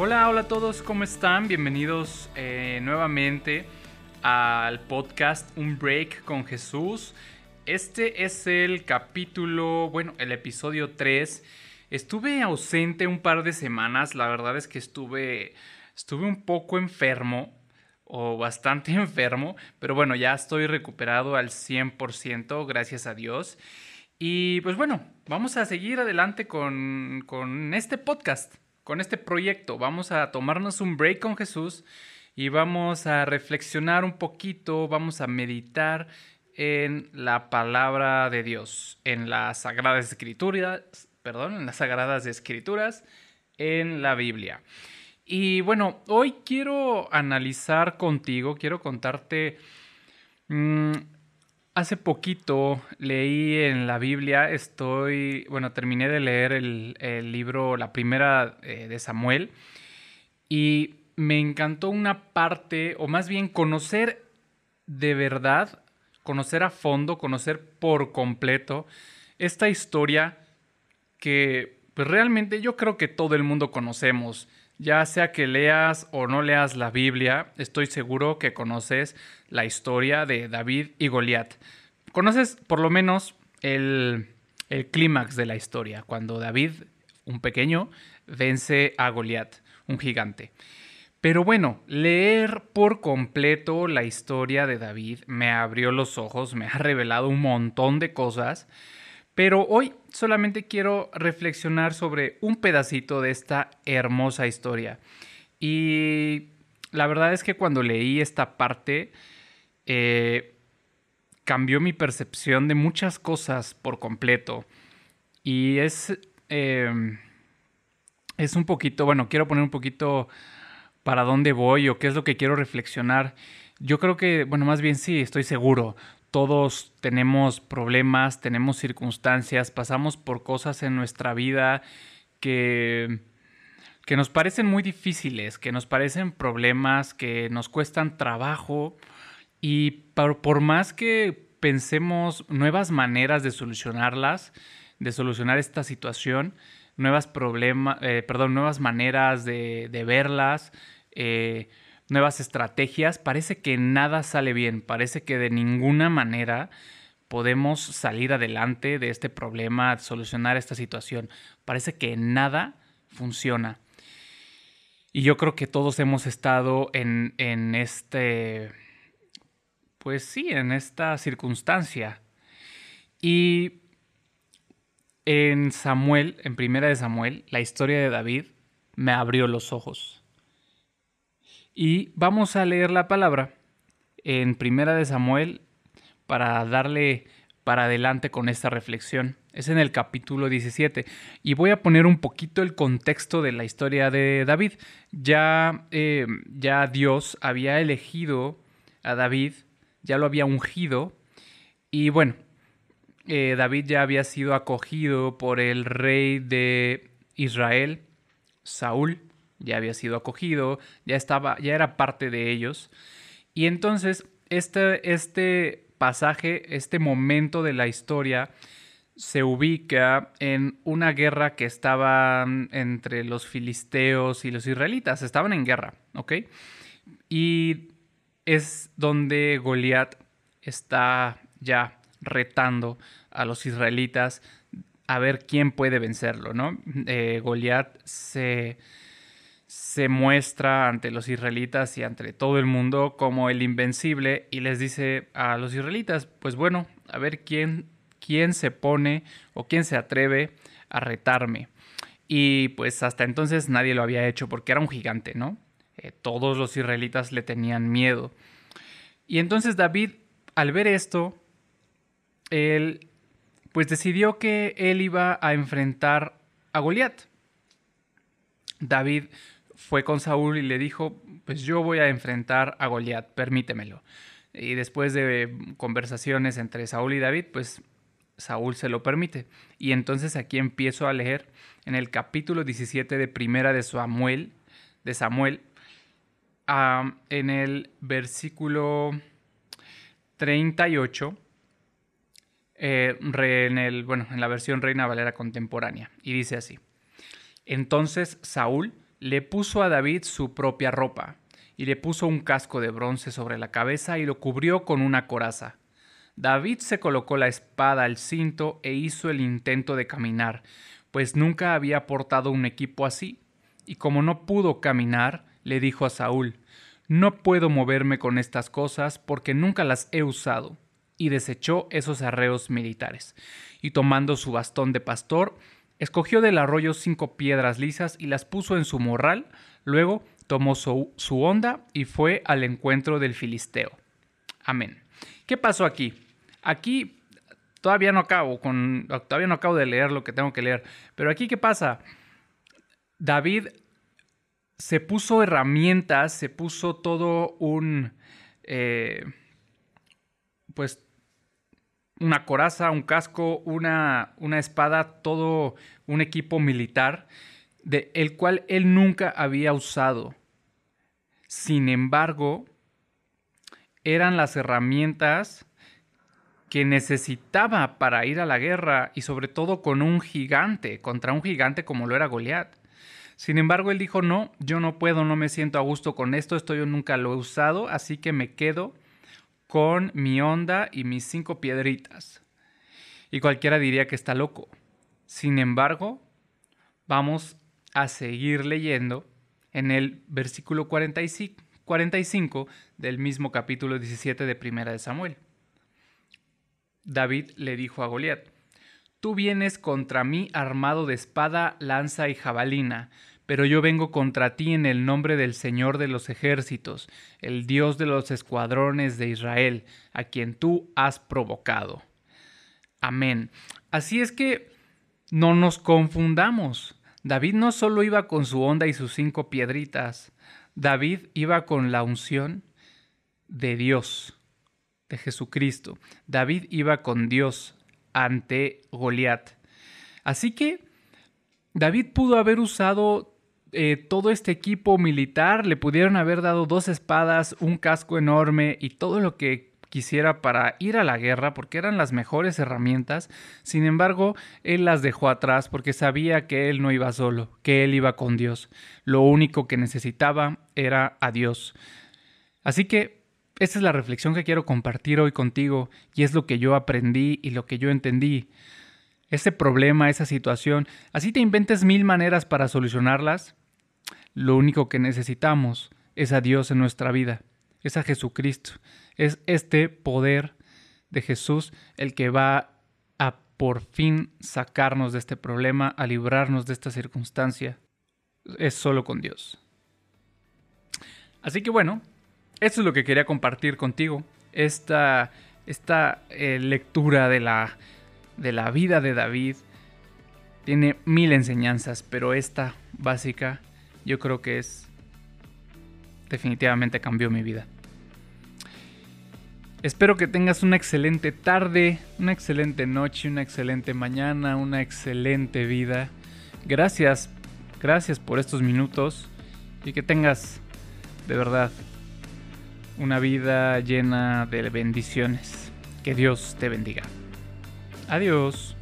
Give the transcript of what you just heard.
Hola, hola a todos, ¿cómo están? Bienvenidos eh, nuevamente al podcast Un Break con Jesús. Este es el capítulo, bueno, el episodio 3. Estuve ausente un par de semanas, la verdad es que estuve, estuve un poco enfermo o bastante enfermo, pero bueno, ya estoy recuperado al 100%, gracias a Dios. Y pues bueno, vamos a seguir adelante con, con este podcast, con este proyecto. Vamos a tomarnos un break con Jesús y vamos a reflexionar un poquito, vamos a meditar en la palabra de Dios, en las sagradas escrituras, perdón, en las sagradas escrituras, en la Biblia. Y bueno, hoy quiero analizar contigo, quiero contarte, mm, hace poquito leí en la Biblia, estoy, bueno, terminé de leer el, libro, la primera eh, de Samuel, y me encantó una parte, o más bien conocer de verdad conocer a fondo, conocer por completo esta historia que pues, realmente yo creo que todo el mundo conocemos. Ya sea que leas o no leas la Biblia, estoy seguro que conoces la historia de David y Goliat. Conoces por lo menos el, el clímax de la historia, cuando David, un pequeño, vence a Goliat, un gigante. Pero bueno, leer por completo la historia de David me abrió los ojos, me ha revelado un montón de cosas, pero hoy solamente quiero reflexionar sobre un pedacito de esta hermosa historia. Y la verdad es que cuando leí esta parte, eh, cambió mi percepción de muchas cosas por completo. Y es, eh, es un poquito, bueno, quiero poner un poquito para dónde voy o qué es lo que quiero reflexionar. Yo creo que, bueno, más bien sí, estoy seguro. Todos tenemos problemas, tenemos circunstancias, pasamos por cosas en nuestra vida que, que nos parecen muy difíciles, que nos parecen problemas, que nos cuestan trabajo. Y por, por más que pensemos nuevas maneras de solucionarlas, de solucionar esta situación, nuevas problemas, eh, perdón, nuevas maneras de, de verlas, eh, nuevas estrategias, parece que nada sale bien, parece que de ninguna manera podemos salir adelante de este problema, solucionar esta situación. Parece que nada funciona. Y yo creo que todos hemos estado en, en este, pues sí, en esta circunstancia. Y en Samuel, en Primera de Samuel, la historia de David me abrió los ojos. Y vamos a leer la palabra en Primera de Samuel para darle para adelante con esta reflexión. Es en el capítulo 17 y voy a poner un poquito el contexto de la historia de David. Ya, eh, ya Dios había elegido a David, ya lo había ungido y bueno, eh, David ya había sido acogido por el rey de Israel, Saúl ya había sido acogido, ya estaba, ya era parte de ellos. Y entonces, este, este pasaje, este momento de la historia, se ubica en una guerra que estaba entre los filisteos y los israelitas. Estaban en guerra, ¿ok? Y es donde Goliat está ya retando a los israelitas a ver quién puede vencerlo, ¿no? Eh, Goliat se se muestra ante los israelitas y ante todo el mundo como el invencible y les dice a los israelitas, pues bueno, a ver quién, quién se pone o quién se atreve a retarme. Y pues hasta entonces nadie lo había hecho porque era un gigante, ¿no? Eh, todos los israelitas le tenían miedo. Y entonces David, al ver esto, él pues decidió que él iba a enfrentar a Goliat. David fue con Saúl y le dijo, pues yo voy a enfrentar a Goliat, permítemelo. Y después de conversaciones entre Saúl y David, pues Saúl se lo permite. Y entonces aquí empiezo a leer en el capítulo 17 de Primera de Samuel, de Samuel, en el versículo 38, eh, en, el, bueno, en la versión Reina Valera contemporánea, y dice así. Entonces Saúl le puso a David su propia ropa, y le puso un casco de bronce sobre la cabeza y lo cubrió con una coraza. David se colocó la espada al cinto e hizo el intento de caminar, pues nunca había portado un equipo así, y como no pudo caminar, le dijo a Saúl, No puedo moverme con estas cosas porque nunca las he usado, y desechó esos arreos militares, y tomando su bastón de pastor, escogió del arroyo cinco piedras lisas y las puso en su morral, luego tomó su, su onda y fue al encuentro del filisteo. Amén. ¿Qué pasó aquí? Aquí todavía no acabo con todavía no acabo de leer lo que tengo que leer, pero aquí qué pasa? David se puso herramientas, se puso todo un eh, pues una coraza, un casco, una, una espada, todo un equipo militar, de el cual él nunca había usado. Sin embargo, eran las herramientas que necesitaba para ir a la guerra y sobre todo con un gigante, contra un gigante como lo era Goliat. Sin embargo, él dijo, no, yo no puedo, no me siento a gusto con esto, esto yo nunca lo he usado, así que me quedo con mi onda y mis cinco piedritas. Y cualquiera diría que está loco. Sin embargo, vamos a seguir leyendo en el versículo 45 del mismo capítulo 17 de Primera de Samuel. David le dijo a Goliat, Tú vienes contra mí armado de espada, lanza y jabalina, pero yo vengo contra ti en el nombre del Señor de los ejércitos, el Dios de los escuadrones de Israel, a quien tú has provocado. Amén. Así es que no nos confundamos. David no solo iba con su onda y sus cinco piedritas, David iba con la unción de Dios de Jesucristo. David iba con Dios ante Goliat. Así que David pudo haber usado eh, todo este equipo militar, le pudieron haber dado dos espadas, un casco enorme y todo lo que quisiera para ir a la guerra porque eran las mejores herramientas. Sin embargo, él las dejó atrás porque sabía que él no iba solo, que él iba con Dios. Lo único que necesitaba era a Dios. Así que esta es la reflexión que quiero compartir hoy contigo y es lo que yo aprendí y lo que yo entendí. Ese problema, esa situación, así te inventes mil maneras para solucionarlas, lo único que necesitamos es a Dios en nuestra vida, es a Jesucristo, es este poder de Jesús el que va a por fin sacarnos de este problema, a librarnos de esta circunstancia. Es solo con Dios. Así que bueno, eso es lo que quería compartir contigo. Esta, esta eh, lectura de la, de la vida de David tiene mil enseñanzas, pero esta básica yo creo que es definitivamente cambió mi vida. Espero que tengas una excelente tarde, una excelente noche, una excelente mañana, una excelente vida. Gracias, gracias por estos minutos y que tengas de verdad una vida llena de bendiciones. Que Dios te bendiga. Adiós.